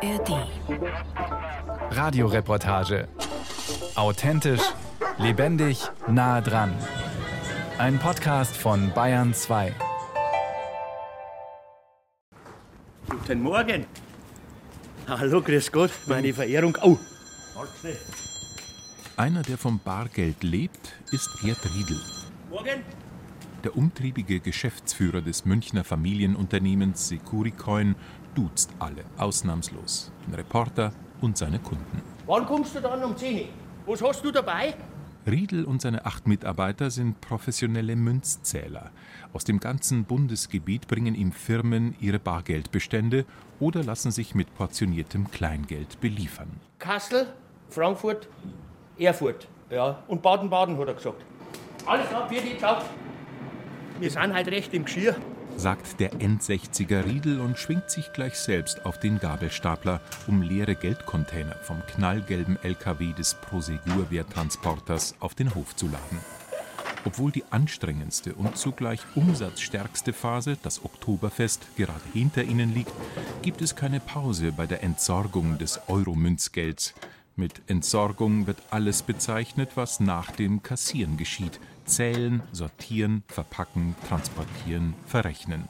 ARD. Radioreportage. Authentisch, lebendig, nah dran. Ein Podcast von Bayern 2. Guten Morgen. Hallo, grüß Gott, meine Verehrung. Oh, Einer, der vom Bargeld lebt, ist Gerd Riedel. morgen. Der umtriebige Geschäftsführer des Münchner Familienunternehmens Securicoin duzt alle, ausnahmslos. Den Reporter und seine Kunden. Wann kommst du dann um 10 Uhr? Was hast du dabei? Riedel und seine acht Mitarbeiter sind professionelle Münzzähler. Aus dem ganzen Bundesgebiet bringen ihm Firmen ihre Bargeldbestände oder lassen sich mit portioniertem Kleingeld beliefern. Kassel, Frankfurt, Erfurt. Ja, und Baden-Baden, hat er gesagt. Alles klar, für die, ciao. Wir sind halt recht im Geschirr. sagt der End-60er Riedel und schwingt sich gleich selbst auf den Gabelstapler, um leere Geldcontainer vom knallgelben LKW des Prosegur-Werttransporters auf den Hof zu laden. Obwohl die anstrengendste und zugleich umsatzstärkste Phase, das Oktoberfest, gerade hinter ihnen liegt, gibt es keine Pause bei der Entsorgung des Euro-Münzgelds. Mit Entsorgung wird alles bezeichnet, was nach dem Kassieren geschieht. Zählen, sortieren, verpacken, transportieren, verrechnen.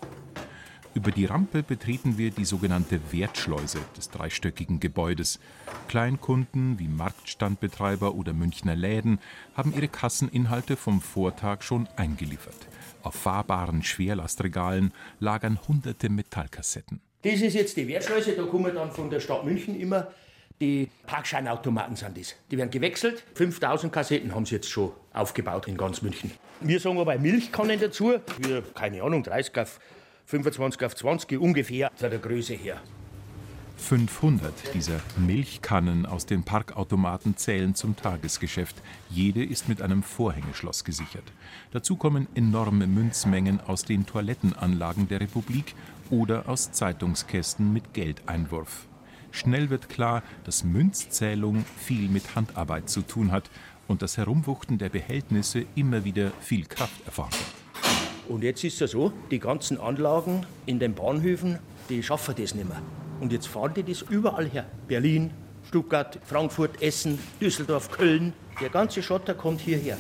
Über die Rampe betreten wir die sogenannte Wertschleuse des dreistöckigen Gebäudes. Kleinkunden wie Marktstandbetreiber oder Münchner Läden haben ihre Kasseninhalte vom Vortag schon eingeliefert. Auf fahrbaren Schwerlastregalen lagern hunderte Metallkassetten. Das ist jetzt die Wertschleuse, da kommen dann von der Stadt München immer die Parkscheinautomaten sind das. Die werden gewechselt. 5000 Kassetten haben sie jetzt schon aufgebaut in ganz München. Wir sagen aber Milchkannen dazu. Wir, keine Ahnung, 30 auf 25 auf 20 ungefähr von der Größe her. 500 dieser Milchkannen aus den Parkautomaten zählen zum Tagesgeschäft. Jede ist mit einem Vorhängeschloss gesichert. Dazu kommen enorme Münzmengen aus den Toilettenanlagen der Republik oder aus Zeitungskästen mit Geldeinwurf. Schnell wird klar, dass Münzzählung viel mit Handarbeit zu tun hat und das Herumwuchten der Behältnisse immer wieder viel Kraft erfordert. Und jetzt ist es so, die ganzen Anlagen in den Bahnhöfen, die schaffen das nicht mehr. Und jetzt fahren die das überall her. Berlin, Stuttgart, Frankfurt, Essen, Düsseldorf, Köln. Der ganze Schotter kommt hierher.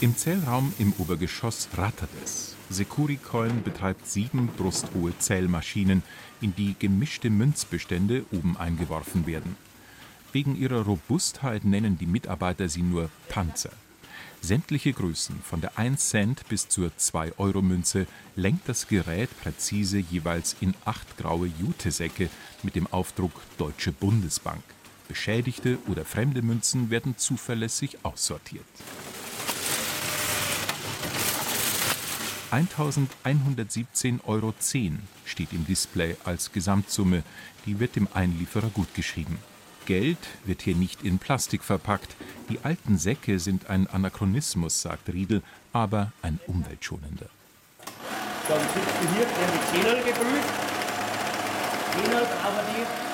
Im Zählraum im Obergeschoss rattert es. Securicoin betreibt sieben brusthohe Zählmaschinen, in die gemischte Münzbestände oben eingeworfen werden. Wegen ihrer Robustheit nennen die Mitarbeiter sie nur Panzer. Sämtliche Größen, von der 1 Cent bis zur 2-Euro-Münze, lenkt das Gerät präzise jeweils in acht graue Jutesäcke mit dem Aufdruck Deutsche Bundesbank. Beschädigte oder fremde Münzen werden zuverlässig aussortiert. 1117,10 Euro steht im Display als Gesamtsumme. Die wird dem Einlieferer gutgeschrieben. Geld wird hier nicht in Plastik verpackt. Die alten Säcke sind ein Anachronismus, sagt Riedel, aber ein umweltschonender. Dann du hier, werden die Zehnerl geprüft. Zehnerl brauchen die.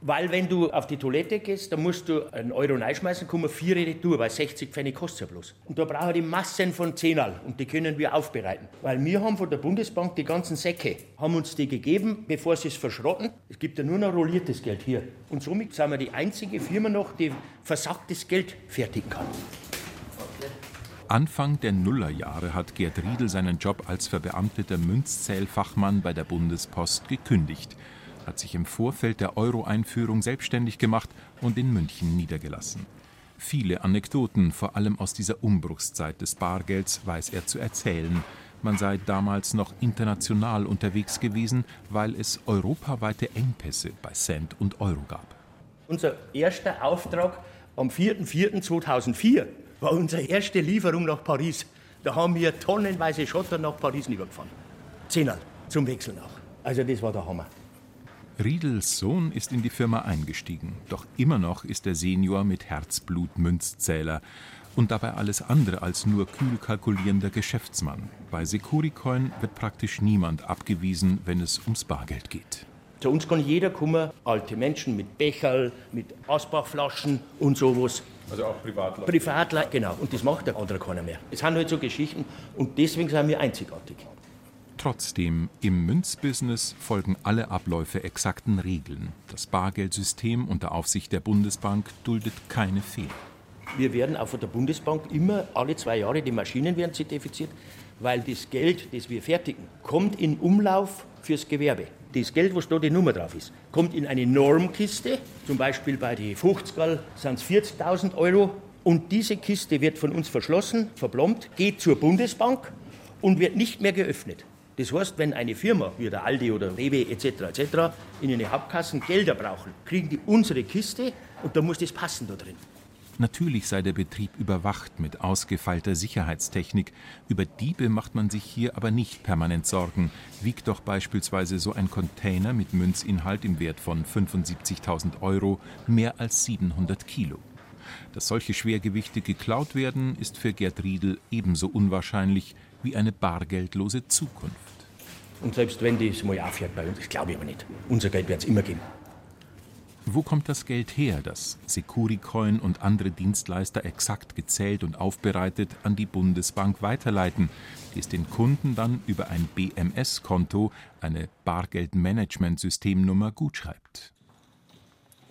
Weil wenn du auf die Toilette gehst, dann musst du einen Euro reinschmeißen, kommen vier Retour, weil 60 Pfennig kostet ja bloß. Und da brauchen die Massen von Zehnerl und die können wir aufbereiten. Weil wir haben von der Bundesbank die ganzen Säcke, haben uns die gegeben, bevor sie es verschrotten. Es gibt ja nur noch rolliertes Geld hier. Und somit sind wir die einzige Firma noch, die versagtes Geld fertigen kann. Anfang der Nullerjahre hat Gerd Riedel seinen Job als verbeamteter Münzzählfachmann bei der Bundespost gekündigt, hat sich im Vorfeld der Euro-Einführung selbstständig gemacht und in München niedergelassen. Viele Anekdoten, vor allem aus dieser Umbruchszeit des Bargelds, weiß er zu erzählen. Man sei damals noch international unterwegs gewesen, weil es europaweite Engpässe bei Cent und Euro gab. Unser erster Auftrag am 4.4.2004 war unsere erste Lieferung nach Paris. Da haben wir tonnenweise Schotter nach Paris übergefahren. Zehnerl zum Wechseln auch. Also das war der Hammer. Riedels Sohn ist in die Firma eingestiegen, doch immer noch ist der Senior mit Herzblut Münzzähler und dabei alles andere als nur kühl kalkulierender Geschäftsmann. Bei Securicoin wird praktisch niemand abgewiesen, wenn es ums Bargeld geht. Zu uns kann jeder kommen, alte Menschen mit Becherl, mit Asbachflaschen und sowas. Also auch Privatler. Privatler, genau. Und das macht der andere keiner mehr. Es sind halt so Geschichten und deswegen sind wir einzigartig. Trotzdem, im Münzbusiness folgen alle Abläufe exakten Regeln. Das Bargeldsystem unter Aufsicht der Bundesbank duldet keine Fehler. Wir werden auch von der Bundesbank immer alle zwei Jahre, die Maschinen werden zertifiziert, weil das Geld, das wir fertigen, kommt in Umlauf fürs Gewerbe. Das Geld, was da die Nummer drauf ist, kommt in eine Normkiste. Zum Beispiel bei den 50 sind es 40.000 Euro. Und diese Kiste wird von uns verschlossen, verplombt, geht zur Bundesbank und wird nicht mehr geöffnet. Das heißt, wenn eine Firma wie der Aldi oder Rewe etc. etc. in eine Hauptkassen Gelder brauchen, kriegen die unsere Kiste und da muss das passen da drin. Natürlich sei der Betrieb überwacht mit ausgefeilter Sicherheitstechnik. Über Diebe macht man sich hier aber nicht permanent Sorgen. Wiegt doch beispielsweise so ein Container mit Münzinhalt im Wert von 75.000 Euro mehr als 700 Kilo. Dass solche Schwergewichte geklaut werden, ist für Gerd Riedel ebenso unwahrscheinlich wie eine bargeldlose Zukunft. Und selbst wenn das mal aufhört bei uns, das glaube ich aber nicht. Unser Geld wird es immer geben. Wo kommt das Geld her, das Securicoin und andere Dienstleister exakt gezählt und aufbereitet an die Bundesbank weiterleiten, die es den Kunden dann über ein BMS-Konto, eine Bargeldmanagementsystemnummer, gutschreibt?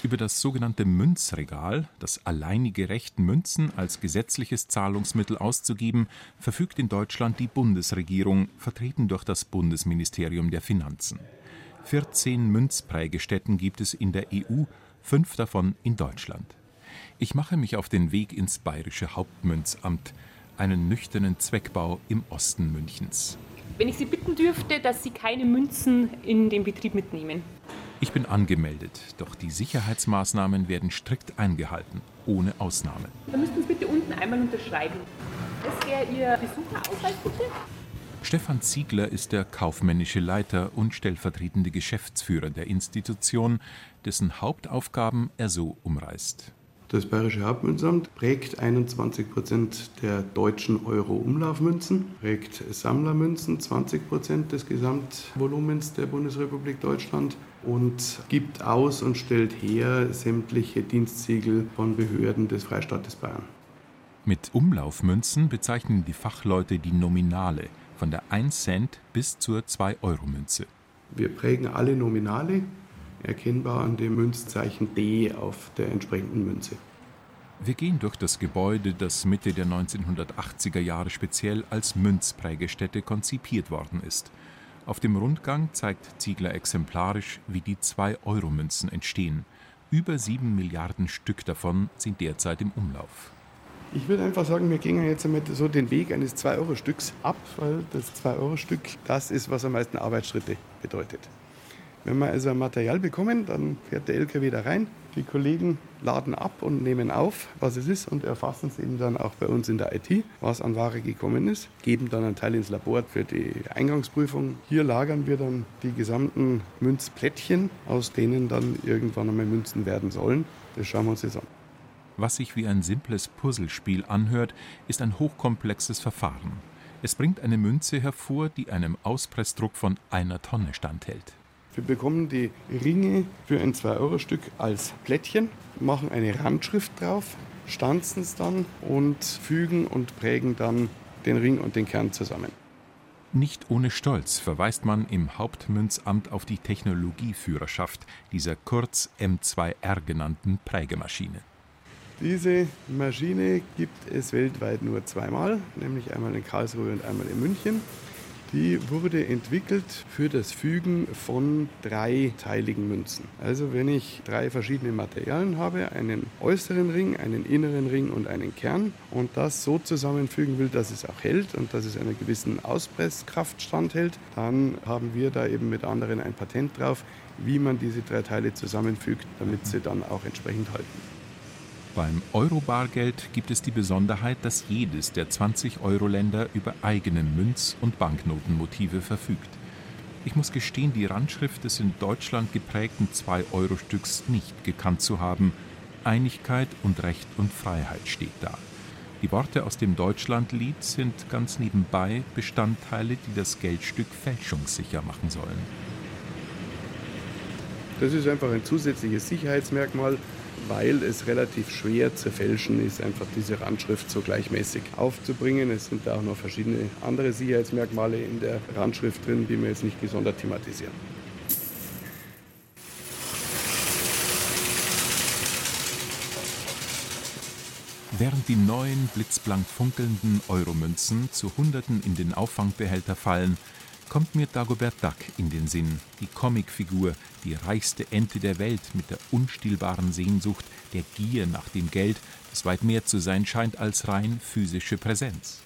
Über das sogenannte Münzregal, das alleinige Recht, Münzen als gesetzliches Zahlungsmittel auszugeben, verfügt in Deutschland die Bundesregierung, vertreten durch das Bundesministerium der Finanzen. 14 Münzprägestätten gibt es in der EU, fünf davon in Deutschland. Ich mache mich auf den Weg ins bayerische Hauptmünzamt, einen nüchternen Zweckbau im Osten Münchens. Wenn ich Sie bitten dürfte, dass Sie keine Münzen in den Betrieb mitnehmen. Ich bin angemeldet, doch die Sicherheitsmaßnahmen werden strikt eingehalten, ohne Ausnahme. Dann müssten Sie bitte unten einmal unterschreiben. Das wäre Ihr Besucherausweis, bitte? Stefan Ziegler ist der kaufmännische Leiter und stellvertretende Geschäftsführer der Institution, dessen Hauptaufgaben er so umreißt. Das Bayerische Hauptmünzamt prägt 21 Prozent der deutschen Euro-Umlaufmünzen, prägt Sammlermünzen 20 Prozent des Gesamtvolumens der Bundesrepublik Deutschland und gibt aus und stellt her sämtliche Dienstsiegel von Behörden des Freistaates Bayern. Mit Umlaufmünzen bezeichnen die Fachleute die Nominale, von der 1 Cent bis zur 2-Euro-Münze. Wir prägen alle Nominale, erkennbar an dem Münzzeichen D auf der entsprechenden Münze. Wir gehen durch das Gebäude, das Mitte der 1980er Jahre speziell als Münzprägestätte konzipiert worden ist. Auf dem Rundgang zeigt Ziegler exemplarisch, wie die 2-Euro-Münzen entstehen. Über sieben Milliarden Stück davon sind derzeit im Umlauf. Ich würde einfach sagen, wir gehen jetzt einmal so den Weg eines 2-Euro-Stücks ab, weil das 2-Euro-Stück das ist, was am meisten Arbeitsschritte bedeutet. Wenn wir also ein Material bekommen, dann fährt der LKW da rein. Die Kollegen laden ab und nehmen auf, was es ist und erfassen es eben dann auch bei uns in der IT, was an Ware gekommen ist, geben dann einen Teil ins Labor für die Eingangsprüfung. Hier lagern wir dann die gesamten Münzplättchen, aus denen dann irgendwann einmal Münzen werden sollen. Das schauen wir uns jetzt an. Was sich wie ein simples Puzzlespiel anhört, ist ein hochkomplexes Verfahren. Es bringt eine Münze hervor, die einem Auspressdruck von einer Tonne standhält. Wir bekommen die Ringe für ein 2-Euro-Stück als Plättchen, machen eine Randschrift drauf, stanzen es dann und fügen und prägen dann den Ring und den Kern zusammen. Nicht ohne Stolz verweist man im Hauptmünzamt auf die Technologieführerschaft dieser kurz M2R genannten Prägemaschine. Diese Maschine gibt es weltweit nur zweimal, nämlich einmal in Karlsruhe und einmal in München. Die wurde entwickelt für das Fügen von dreiteiligen Münzen. Also wenn ich drei verschiedene Materialien habe, einen äußeren Ring, einen inneren Ring und einen Kern und das so zusammenfügen will, dass es auch hält und dass es einer gewissen Auspresskraft standhält, dann haben wir da eben mit anderen ein Patent drauf, wie man diese drei Teile zusammenfügt, damit sie dann auch entsprechend halten. Beim Euro-Bargeld gibt es die Besonderheit, dass jedes der 20-Euro-Länder über eigene Münz- und Banknotenmotive verfügt. Ich muss gestehen, die Randschrift des in Deutschland geprägten 2-Euro-Stücks nicht gekannt zu haben. Einigkeit und Recht und Freiheit steht da. Die Worte aus dem Deutschlandlied sind ganz nebenbei Bestandteile, die das Geldstück fälschungssicher machen sollen. Das ist einfach ein zusätzliches Sicherheitsmerkmal, weil es relativ schwer zu fälschen ist, einfach diese Randschrift so gleichmäßig aufzubringen. Es sind da auch noch verschiedene andere Sicherheitsmerkmale in der Randschrift drin, die wir jetzt nicht gesondert thematisieren. Während die neuen, blitzblank funkelnden Euromünzen zu Hunderten in den Auffangbehälter fallen, kommt mir Dagobert Duck in den Sinn, die Comicfigur, die reichste Ente der Welt mit der unstillbaren Sehnsucht, der Gier nach dem Geld, das weit mehr zu sein scheint als rein physische Präsenz.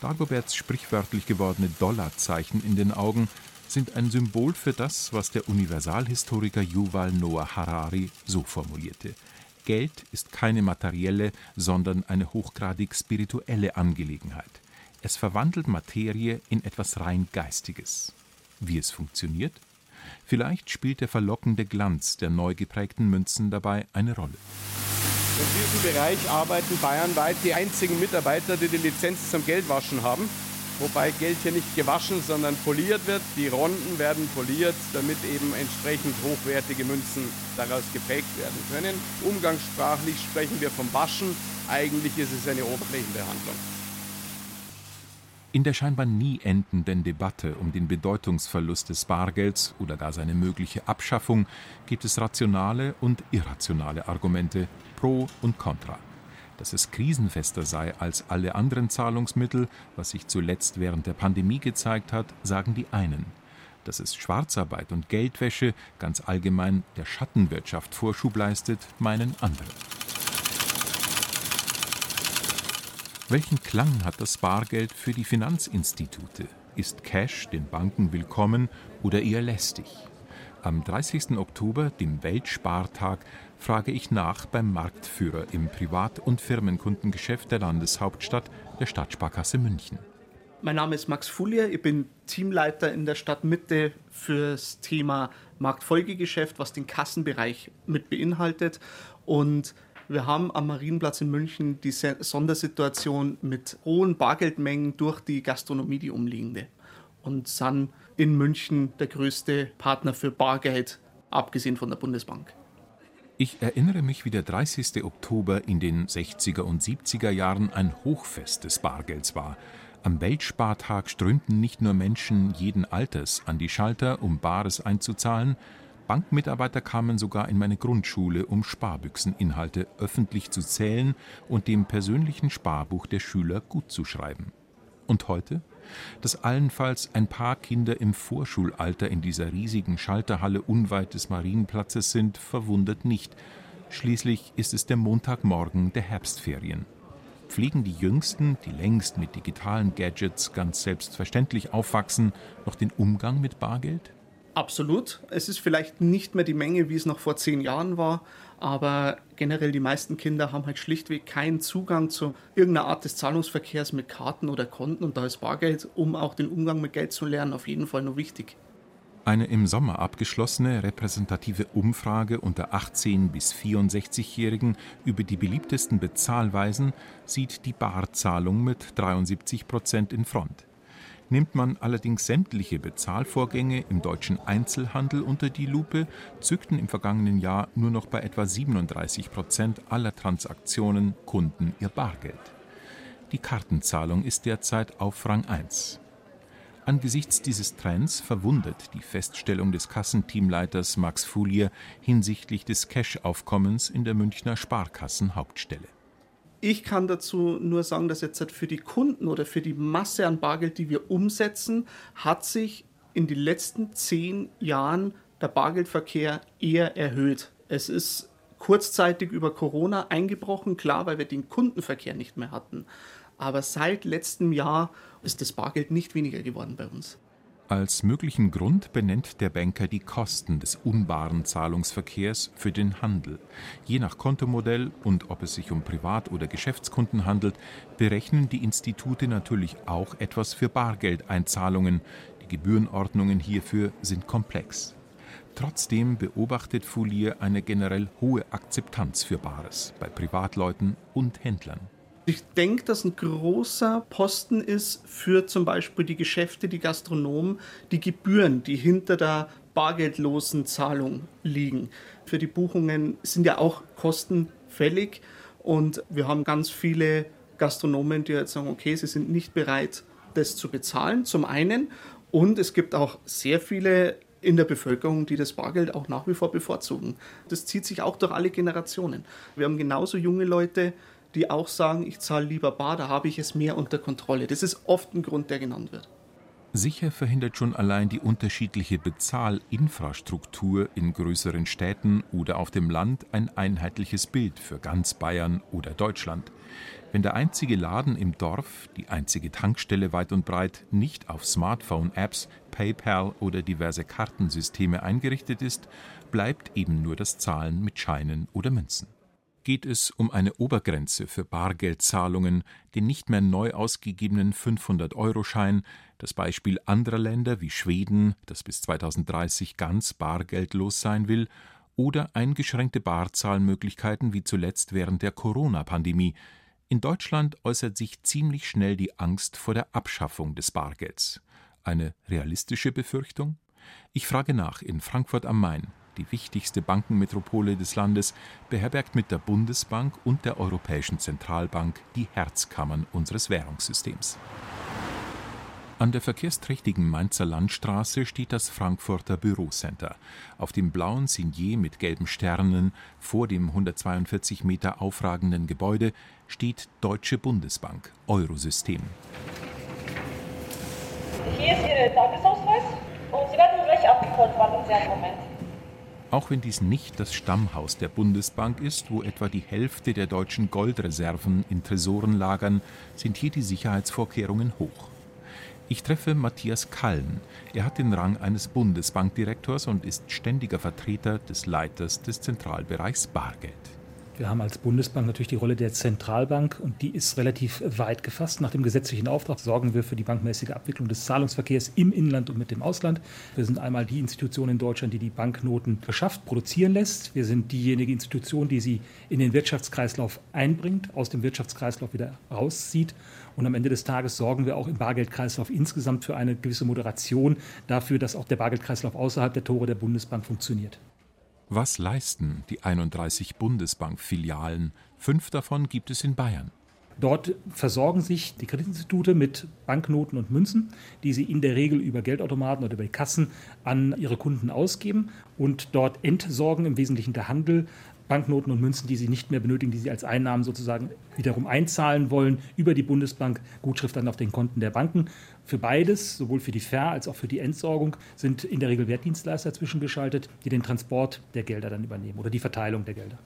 Dagoberts sprichwörtlich gewordene Dollarzeichen in den Augen sind ein Symbol für das, was der Universalhistoriker Yuval Noah Harari so formulierte. Geld ist keine materielle, sondern eine hochgradig spirituelle Angelegenheit. Es verwandelt Materie in etwas rein Geistiges. Wie es funktioniert? Vielleicht spielt der verlockende Glanz der neu geprägten Münzen dabei eine Rolle. In diesem Bereich arbeiten bayernweit die einzigen Mitarbeiter, die die Lizenz zum Geldwaschen haben. Wobei Geld hier nicht gewaschen, sondern poliert wird. Die Ronden werden poliert, damit eben entsprechend hochwertige Münzen daraus geprägt werden können. Umgangssprachlich sprechen wir vom Waschen. Eigentlich ist es eine Oberflächenbehandlung. In der scheinbar nie endenden Debatte um den Bedeutungsverlust des Bargelds oder gar seine mögliche Abschaffung gibt es rationale und irrationale Argumente pro und contra. Dass es krisenfester sei als alle anderen Zahlungsmittel, was sich zuletzt während der Pandemie gezeigt hat, sagen die einen. Dass es Schwarzarbeit und Geldwäsche, ganz allgemein der Schattenwirtschaft Vorschub leistet, meinen andere. Welchen Klang hat das Bargeld für die Finanzinstitute? Ist Cash den Banken willkommen oder eher lästig? Am 30. Oktober, dem Weltspartag, frage ich nach beim Marktführer im Privat- und Firmenkundengeschäft der Landeshauptstadt, der Stadtsparkasse München. Mein Name ist Max Fulier, ich bin Teamleiter in der Stadtmitte fürs Thema Marktfolgegeschäft, was den Kassenbereich mit beinhaltet. Und wir haben am Marienplatz in München die Sondersituation mit hohen Bargeldmengen durch die Gastronomie, die umliegende. Und sind in München der größte Partner für Bargeld, abgesehen von der Bundesbank. Ich erinnere mich, wie der 30. Oktober in den 60er und 70er Jahren ein Hochfest des Bargelds war. Am Weltspartag strömten nicht nur Menschen jeden Alters an die Schalter, um Bares einzuzahlen, Bankmitarbeiter kamen sogar in meine Grundschule, um Sparbüchseninhalte öffentlich zu zählen und dem persönlichen Sparbuch der Schüler gut zu schreiben. Und heute? Dass allenfalls ein paar Kinder im Vorschulalter in dieser riesigen Schalterhalle unweit des Marienplatzes sind, verwundert nicht. Schließlich ist es der Montagmorgen der Herbstferien. Pflegen die Jüngsten, die längst mit digitalen Gadgets ganz selbstverständlich aufwachsen, noch den Umgang mit Bargeld? Absolut. Es ist vielleicht nicht mehr die Menge, wie es noch vor zehn Jahren war, aber generell die meisten Kinder haben halt schlichtweg keinen Zugang zu irgendeiner Art des Zahlungsverkehrs mit Karten oder Konten und da ist Bargeld, um auch den Umgang mit Geld zu lernen, auf jeden Fall nur wichtig. Eine im Sommer abgeschlossene repräsentative Umfrage unter 18 bis 64-Jährigen über die beliebtesten Bezahlweisen sieht die Barzahlung mit 73 Prozent in Front. Nimmt man allerdings sämtliche Bezahlvorgänge im deutschen Einzelhandel unter die Lupe, zückten im vergangenen Jahr nur noch bei etwa 37 Prozent aller Transaktionen Kunden ihr Bargeld. Die Kartenzahlung ist derzeit auf Rang 1. Angesichts dieses Trends verwundert die Feststellung des Kassenteamleiters Max Fulier hinsichtlich des Cash-Aufkommens in der Münchner Sparkassenhauptstelle. Ich kann dazu nur sagen, dass jetzt für die Kunden oder für die Masse an Bargeld, die wir umsetzen, hat sich in den letzten zehn Jahren der Bargeldverkehr eher erhöht. Es ist kurzzeitig über Corona eingebrochen, klar, weil wir den Kundenverkehr nicht mehr hatten. Aber seit letztem Jahr ist das Bargeld nicht weniger geworden bei uns. Als möglichen Grund benennt der Banker die Kosten des unbaren Zahlungsverkehrs für den Handel. Je nach Kontomodell und ob es sich um Privat- oder Geschäftskunden handelt, berechnen die Institute natürlich auch etwas für Bargeldeinzahlungen. Die Gebührenordnungen hierfür sind komplex. Trotzdem beobachtet Foulier eine generell hohe Akzeptanz für Bares bei Privatleuten und Händlern. Ich denke, dass ein großer Posten ist für zum Beispiel die Geschäfte, die Gastronomen, die Gebühren, die hinter der bargeldlosen Zahlung liegen. Für die Buchungen sind ja auch Kosten fällig und wir haben ganz viele Gastronomen, die jetzt sagen, okay, sie sind nicht bereit, das zu bezahlen, zum einen. Und es gibt auch sehr viele in der Bevölkerung, die das Bargeld auch nach wie vor bevorzugen. Das zieht sich auch durch alle Generationen. Wir haben genauso junge Leute, die auch sagen, ich zahle lieber bar, da habe ich es mehr unter Kontrolle. Das ist oft ein Grund, der genannt wird. Sicher verhindert schon allein die unterschiedliche Bezahlinfrastruktur in größeren Städten oder auf dem Land ein einheitliches Bild für ganz Bayern oder Deutschland. Wenn der einzige Laden im Dorf, die einzige Tankstelle weit und breit nicht auf Smartphone-Apps, PayPal oder diverse Kartensysteme eingerichtet ist, bleibt eben nur das Zahlen mit Scheinen oder Münzen geht es um eine Obergrenze für Bargeldzahlungen, den nicht mehr neu ausgegebenen 500-Euro-Schein, das Beispiel anderer Länder wie Schweden, das bis 2030 ganz bargeldlos sein will, oder eingeschränkte Barzahlmöglichkeiten wie zuletzt während der Corona-Pandemie. In Deutschland äußert sich ziemlich schnell die Angst vor der Abschaffung des Bargelds. Eine realistische Befürchtung? Ich frage nach in Frankfurt am Main die wichtigste Bankenmetropole des Landes, beherbergt mit der Bundesbank und der Europäischen Zentralbank die Herzkammern unseres Währungssystems. An der verkehrsträchtigen Mainzer Landstraße steht das Frankfurter Bürocenter. Auf dem blauen Signier mit gelben Sternen vor dem 142 Meter aufragenden Gebäude steht Deutsche Bundesbank, Eurosystem. Hier ist Ihr Tagesausweis und Sie werden gleich abgeholt. Warten Sie einen Moment. Auch wenn dies nicht das Stammhaus der Bundesbank ist, wo etwa die Hälfte der deutschen Goldreserven in Tresoren lagern, sind hier die Sicherheitsvorkehrungen hoch. Ich treffe Matthias Kallen. Er hat den Rang eines Bundesbankdirektors und ist ständiger Vertreter des Leiters des Zentralbereichs Bargeld. Wir haben als Bundesbank natürlich die Rolle der Zentralbank und die ist relativ weit gefasst. Nach dem gesetzlichen Auftrag sorgen wir für die bankmäßige Abwicklung des Zahlungsverkehrs im Inland und mit dem Ausland. Wir sind einmal die Institution in Deutschland, die die Banknoten beschafft, produzieren lässt. Wir sind diejenige Institution, die sie in den Wirtschaftskreislauf einbringt, aus dem Wirtschaftskreislauf wieder rauszieht. Und am Ende des Tages sorgen wir auch im Bargeldkreislauf insgesamt für eine gewisse Moderation dafür, dass auch der Bargeldkreislauf außerhalb der Tore der Bundesbank funktioniert. Was leisten die 31 Bundesbank-Filialen? Fünf davon gibt es in Bayern. Dort versorgen sich die Kreditinstitute mit Banknoten und Münzen, die sie in der Regel über Geldautomaten oder über die Kassen an ihre Kunden ausgeben und dort entsorgen im Wesentlichen der Handel Banknoten und Münzen, die sie nicht mehr benötigen, die sie als Einnahmen sozusagen wiederum einzahlen wollen, über die Bundesbank Gutschrift dann auf den Konten der Banken. Für beides, sowohl für die Ver- als auch für die Entsorgung, sind in der Regel Wertdienstleister zwischengeschaltet, die den Transport der Gelder dann übernehmen oder die Verteilung der Gelder.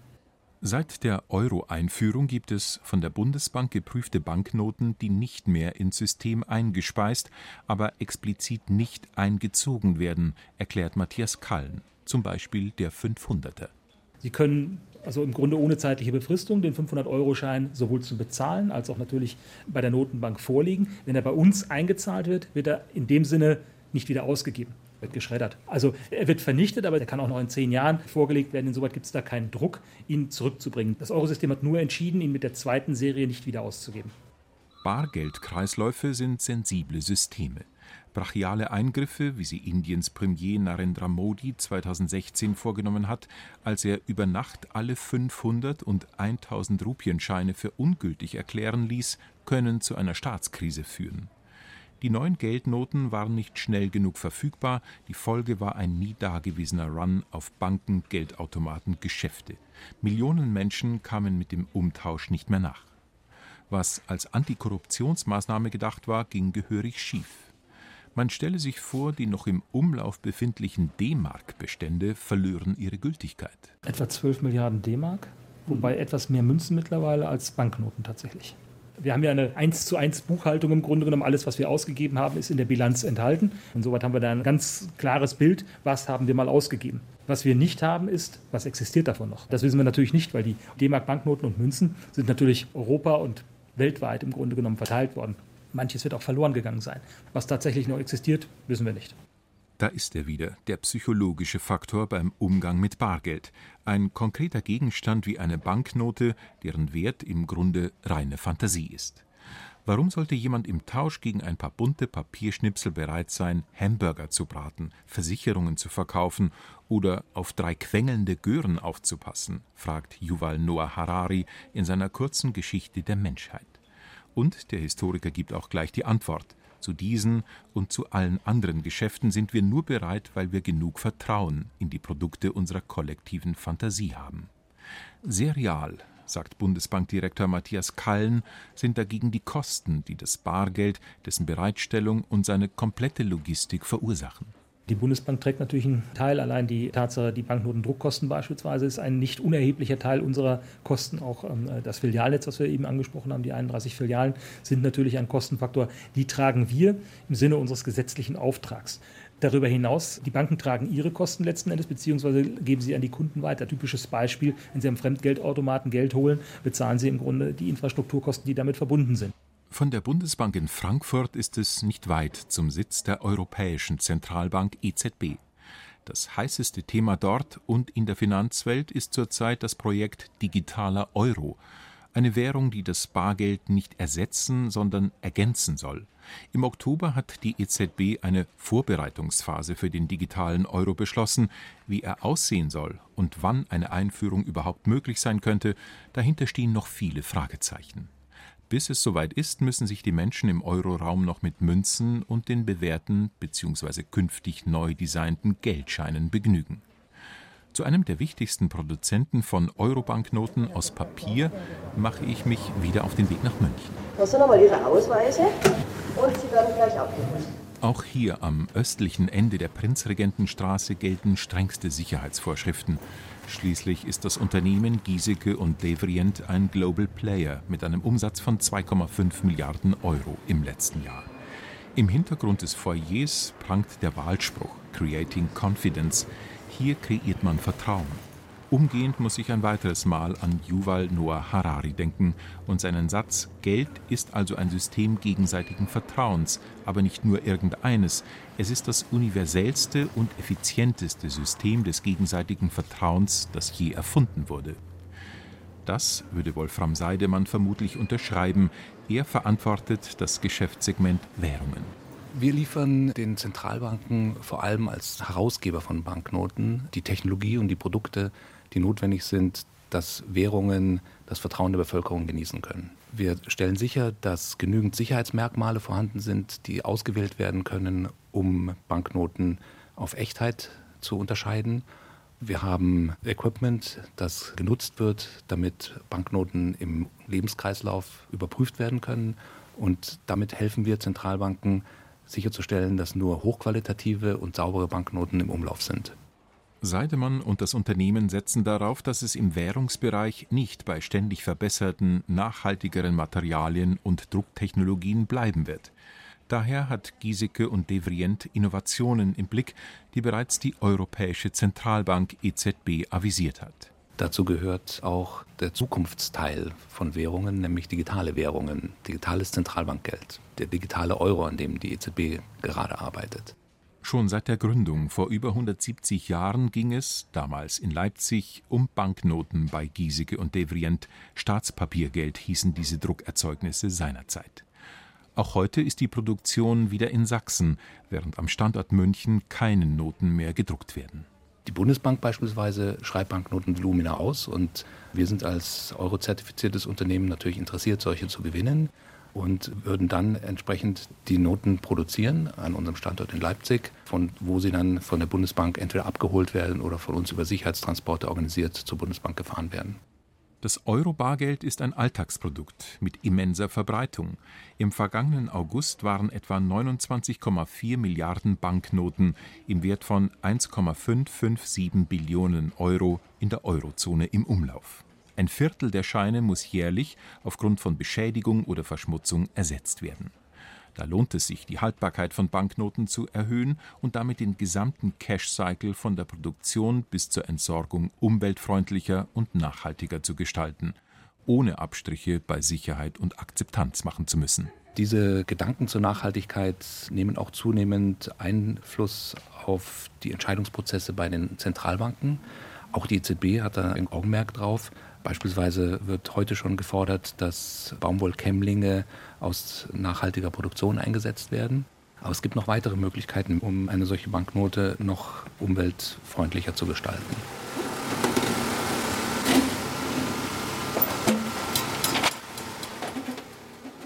Seit der Euro-Einführung gibt es von der Bundesbank geprüfte Banknoten, die nicht mehr ins System eingespeist, aber explizit nicht eingezogen werden, erklärt Matthias Kallen, zum Beispiel der 500er. Sie können also im Grunde ohne zeitliche Befristung den 500-Euro-Schein sowohl zu bezahlen als auch natürlich bei der Notenbank vorlegen. Wenn er bei uns eingezahlt wird, wird er in dem Sinne nicht wieder ausgegeben, wird geschreddert. Also er wird vernichtet, aber er kann auch noch in zehn Jahren vorgelegt werden. Insoweit gibt es da keinen Druck, ihn zurückzubringen. Das Eurosystem hat nur entschieden, ihn mit der zweiten Serie nicht wieder auszugeben. Bargeldkreisläufe sind sensible Systeme. Brachiale Eingriffe, wie sie Indiens Premier Narendra Modi 2016 vorgenommen hat, als er über Nacht alle 500 und 1000 Rupienscheine für ungültig erklären ließ, können zu einer Staatskrise führen. Die neuen Geldnoten waren nicht schnell genug verfügbar, die Folge war ein nie dagewesener Run auf Banken, Geldautomaten, Geschäfte. Millionen Menschen kamen mit dem Umtausch nicht mehr nach. Was als Antikorruptionsmaßnahme gedacht war, ging gehörig schief. Man stelle sich vor, die noch im Umlauf befindlichen D-Mark-Bestände verlören ihre Gültigkeit. Etwa 12 Milliarden D-Mark, wobei etwas mehr Münzen mittlerweile als Banknoten tatsächlich. Wir haben ja eine 1 zu 1 Buchhaltung im Grunde genommen. Alles, was wir ausgegeben haben, ist in der Bilanz enthalten. Insoweit haben wir da ein ganz klares Bild, was haben wir mal ausgegeben. Was wir nicht haben, ist, was existiert davon noch. Das wissen wir natürlich nicht, weil die D-Mark-Banknoten und Münzen sind natürlich Europa und weltweit im Grunde genommen verteilt worden. Manches wird auch verloren gegangen sein. Was tatsächlich noch existiert, wissen wir nicht. Da ist er wieder, der psychologische Faktor beim Umgang mit Bargeld. Ein konkreter Gegenstand wie eine Banknote, deren Wert im Grunde reine Fantasie ist. Warum sollte jemand im Tausch gegen ein paar bunte Papierschnipsel bereit sein, Hamburger zu braten, Versicherungen zu verkaufen oder auf drei quengelnde Gören aufzupassen? fragt Yuval Noah Harari in seiner kurzen Geschichte der Menschheit. Und der Historiker gibt auch gleich die Antwort. Zu diesen und zu allen anderen Geschäften sind wir nur bereit, weil wir genug Vertrauen in die Produkte unserer kollektiven Fantasie haben. Sehr real, sagt Bundesbankdirektor Matthias Kallen, sind dagegen die Kosten, die das Bargeld, dessen Bereitstellung und seine komplette Logistik verursachen. Die Bundesbank trägt natürlich einen Teil. Allein die Tatsache, die Banknotendruckkosten beispielsweise, ist ein nicht unerheblicher Teil unserer Kosten. Auch ähm, das Filialnetz, was wir eben angesprochen haben, die 31 Filialen, sind natürlich ein Kostenfaktor. Die tragen wir im Sinne unseres gesetzlichen Auftrags. Darüber hinaus, die Banken tragen ihre Kosten letzten Endes, beziehungsweise geben sie an die Kunden weiter. Typisches Beispiel, wenn Sie am Fremdgeldautomaten Geld holen, bezahlen Sie im Grunde die Infrastrukturkosten, die damit verbunden sind. Von der Bundesbank in Frankfurt ist es nicht weit zum Sitz der Europäischen Zentralbank EZB. Das heißeste Thema dort und in der Finanzwelt ist zurzeit das Projekt Digitaler Euro, eine Währung, die das Bargeld nicht ersetzen, sondern ergänzen soll. Im Oktober hat die EZB eine Vorbereitungsphase für den digitalen Euro beschlossen. Wie er aussehen soll und wann eine Einführung überhaupt möglich sein könnte, dahinter stehen noch viele Fragezeichen. Bis es soweit ist, müssen sich die Menschen im Euroraum noch mit Münzen und den bewährten bzw. künftig neu designten Geldscheinen begnügen. Zu einem der wichtigsten Produzenten von Eurobanknoten aus Papier mache ich mich wieder auf den Weg nach München. Das sind nochmal Ihre Ausweise und Sie werden gleich abgeholt. Auch hier am östlichen Ende der Prinzregentenstraße gelten strengste Sicherheitsvorschriften. Schließlich ist das Unternehmen Giesecke und Devrient ein Global Player mit einem Umsatz von 2,5 Milliarden Euro im letzten Jahr. Im Hintergrund des Foyers prangt der Wahlspruch Creating Confidence. Hier kreiert man Vertrauen. Umgehend muss ich ein weiteres Mal an Yuval Noah Harari denken und seinen Satz Geld ist also ein System gegenseitigen Vertrauens, aber nicht nur irgendeines, es ist das universellste und effizienteste System des gegenseitigen Vertrauens, das je erfunden wurde. Das würde Wolfram Seidemann vermutlich unterschreiben. Er verantwortet das Geschäftssegment Währungen. Wir liefern den Zentralbanken vor allem als Herausgeber von Banknoten die Technologie und die Produkte, die notwendig sind, dass Währungen das Vertrauen der Bevölkerung genießen können. Wir stellen sicher, dass genügend Sicherheitsmerkmale vorhanden sind, die ausgewählt werden können, um Banknoten auf Echtheit zu unterscheiden. Wir haben Equipment, das genutzt wird, damit Banknoten im Lebenskreislauf überprüft werden können. Und damit helfen wir Zentralbanken sicherzustellen, dass nur hochqualitative und saubere Banknoten im Umlauf sind. Seidemann und das Unternehmen setzen darauf, dass es im Währungsbereich nicht bei ständig verbesserten, nachhaltigeren Materialien und Drucktechnologien bleiben wird. Daher hat Giesecke und Devrient Innovationen im Blick, die bereits die Europäische Zentralbank EZB avisiert hat. Dazu gehört auch der Zukunftsteil von Währungen, nämlich digitale Währungen, digitales Zentralbankgeld, der digitale Euro, an dem die EZB gerade arbeitet. Schon seit der Gründung vor über 170 Jahren ging es, damals in Leipzig, um Banknoten bei Giesecke und Devrient. Staatspapiergeld hießen diese Druckerzeugnisse seinerzeit. Auch heute ist die Produktion wieder in Sachsen, während am Standort München keine Noten mehr gedruckt werden. Die Bundesbank beispielsweise schreibt Banknotenvolumina aus und wir sind als eurozertifiziertes Unternehmen natürlich interessiert, solche zu gewinnen und würden dann entsprechend die Noten produzieren an unserem Standort in Leipzig, von wo sie dann von der Bundesbank entweder abgeholt werden oder von uns über Sicherheitstransporte organisiert zur Bundesbank gefahren werden. Das Euro-Bargeld ist ein Alltagsprodukt mit immenser Verbreitung. Im vergangenen August waren etwa 29,4 Milliarden Banknoten im Wert von 1,557 Billionen Euro in der Eurozone im Umlauf. Ein Viertel der Scheine muss jährlich aufgrund von Beschädigung oder Verschmutzung ersetzt werden. Da lohnt es sich, die Haltbarkeit von Banknoten zu erhöhen und damit den gesamten Cash-Cycle von der Produktion bis zur Entsorgung umweltfreundlicher und nachhaltiger zu gestalten, ohne Abstriche bei Sicherheit und Akzeptanz machen zu müssen. Diese Gedanken zur Nachhaltigkeit nehmen auch zunehmend Einfluss auf die Entscheidungsprozesse bei den Zentralbanken. Auch die EZB hat da ein Augenmerk drauf, Beispielsweise wird heute schon gefordert, dass Baumwollkämmlinge aus nachhaltiger Produktion eingesetzt werden. Aber es gibt noch weitere Möglichkeiten, um eine solche Banknote noch umweltfreundlicher zu gestalten.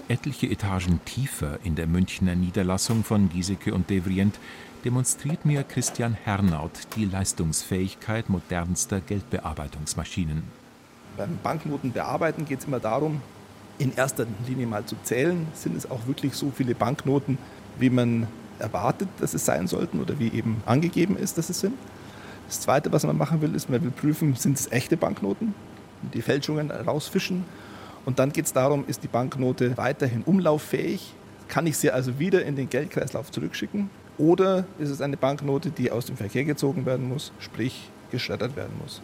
Etliche Etagen tiefer in der Münchner Niederlassung von Giesecke und Devrient demonstriert mir Christian Hernaut die Leistungsfähigkeit modernster Geldbearbeitungsmaschinen. Beim Banknotenbearbeiten geht es immer darum, in erster Linie mal zu zählen, sind es auch wirklich so viele Banknoten, wie man erwartet, dass es sein sollten oder wie eben angegeben ist, dass es sind. Das Zweite, was man machen will, ist, man will prüfen, sind es echte Banknoten, die Fälschungen rausfischen. Und dann geht es darum, ist die Banknote weiterhin umlauffähig? Kann ich sie also wieder in den Geldkreislauf zurückschicken? Oder ist es eine Banknote, die aus dem Verkehr gezogen werden muss, sprich geschreddert werden muss?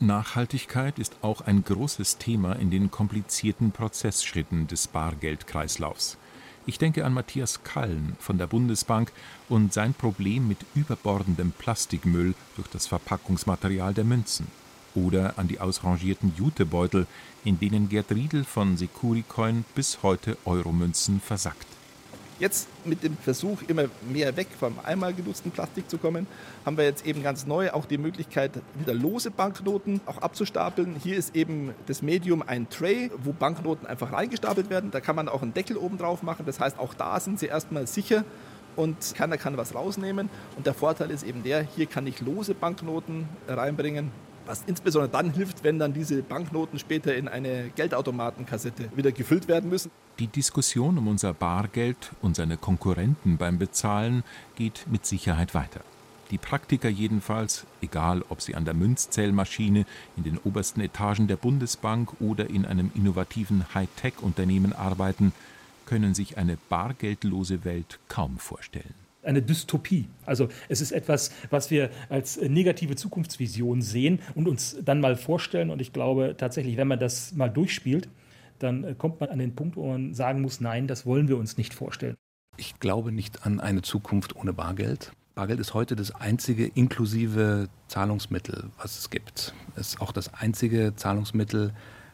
Nachhaltigkeit ist auch ein großes Thema in den komplizierten Prozessschritten des Bargeldkreislaufs. Ich denke an Matthias Kallen von der Bundesbank und sein Problem mit überbordendem Plastikmüll durch das Verpackungsmaterial der Münzen. Oder an die ausrangierten Jutebeutel, in denen Gerd Riedel von Securicoin bis heute Euromünzen versackt. Jetzt mit dem Versuch, immer mehr weg vom einmal genutzten Plastik zu kommen, haben wir jetzt eben ganz neu auch die Möglichkeit, wieder lose Banknoten auch abzustapeln. Hier ist eben das Medium ein Tray, wo Banknoten einfach reingestapelt werden. Da kann man auch einen Deckel oben drauf machen. Das heißt, auch da sind sie erstmal sicher und keiner kann was rausnehmen. Und der Vorteil ist eben der, hier kann ich lose Banknoten reinbringen was insbesondere dann hilft, wenn dann diese Banknoten später in eine Geldautomatenkassette wieder gefüllt werden müssen. Die Diskussion um unser Bargeld und seine Konkurrenten beim Bezahlen geht mit Sicherheit weiter. Die Praktiker jedenfalls, egal ob sie an der Münzzählmaschine, in den obersten Etagen der Bundesbank oder in einem innovativen Hightech-Unternehmen arbeiten, können sich eine bargeldlose Welt kaum vorstellen eine Dystopie. Also es ist etwas, was wir als negative Zukunftsvision sehen und uns dann mal vorstellen. Und ich glaube tatsächlich, wenn man das mal durchspielt, dann äh, kommt man an den Punkt, wo man sagen muss, nein, das wollen wir uns nicht vorstellen. Ich glaube nicht an eine Zukunft ohne Bargeld. Bargeld ist heute das einzige inklusive Zahlungsmittel, was es gibt. Es ist auch das einzige Zahlungsmittel,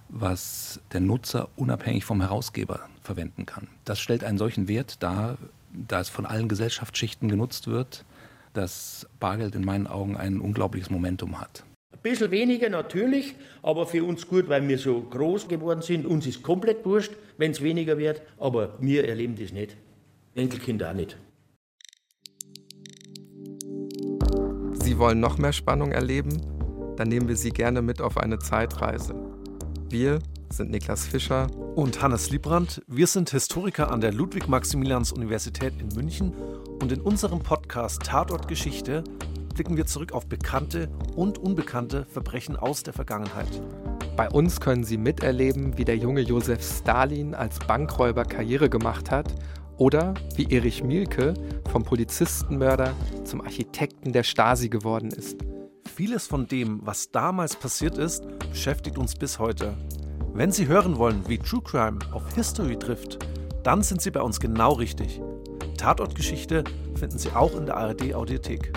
was der Nutzer unabhängig vom Herausgeber verwenden kann. Das stellt einen solchen Wert dar, da es von allen Gesellschaftsschichten genutzt wird, dass Bargeld in meinen Augen ein unglaubliches Momentum hat. Ein bisschen weniger natürlich, aber für uns gut, weil wir so groß geworden sind. Uns ist komplett wurscht, wenn es weniger wird, aber wir erleben das nicht. Enkelkinder auch nicht. Sie wollen noch mehr Spannung erleben? Dann nehmen wir Sie gerne mit auf eine Zeitreise. Wir sind Niklas Fischer und Hannes Liebrandt. Wir sind Historiker an der Ludwig-Maximilians-Universität in München und in unserem Podcast Tatort Geschichte blicken wir zurück auf bekannte und unbekannte Verbrechen aus der Vergangenheit. Bei uns können Sie miterleben, wie der junge Josef Stalin als Bankräuber Karriere gemacht hat oder wie Erich Mielke vom Polizistenmörder zum Architekten der Stasi geworden ist. Vieles von dem, was damals passiert ist, beschäftigt uns bis heute. Wenn Sie hören wollen, wie True Crime auf History trifft, dann sind Sie bei uns genau richtig. Tatortgeschichte finden Sie auch in der ARD Audiothek.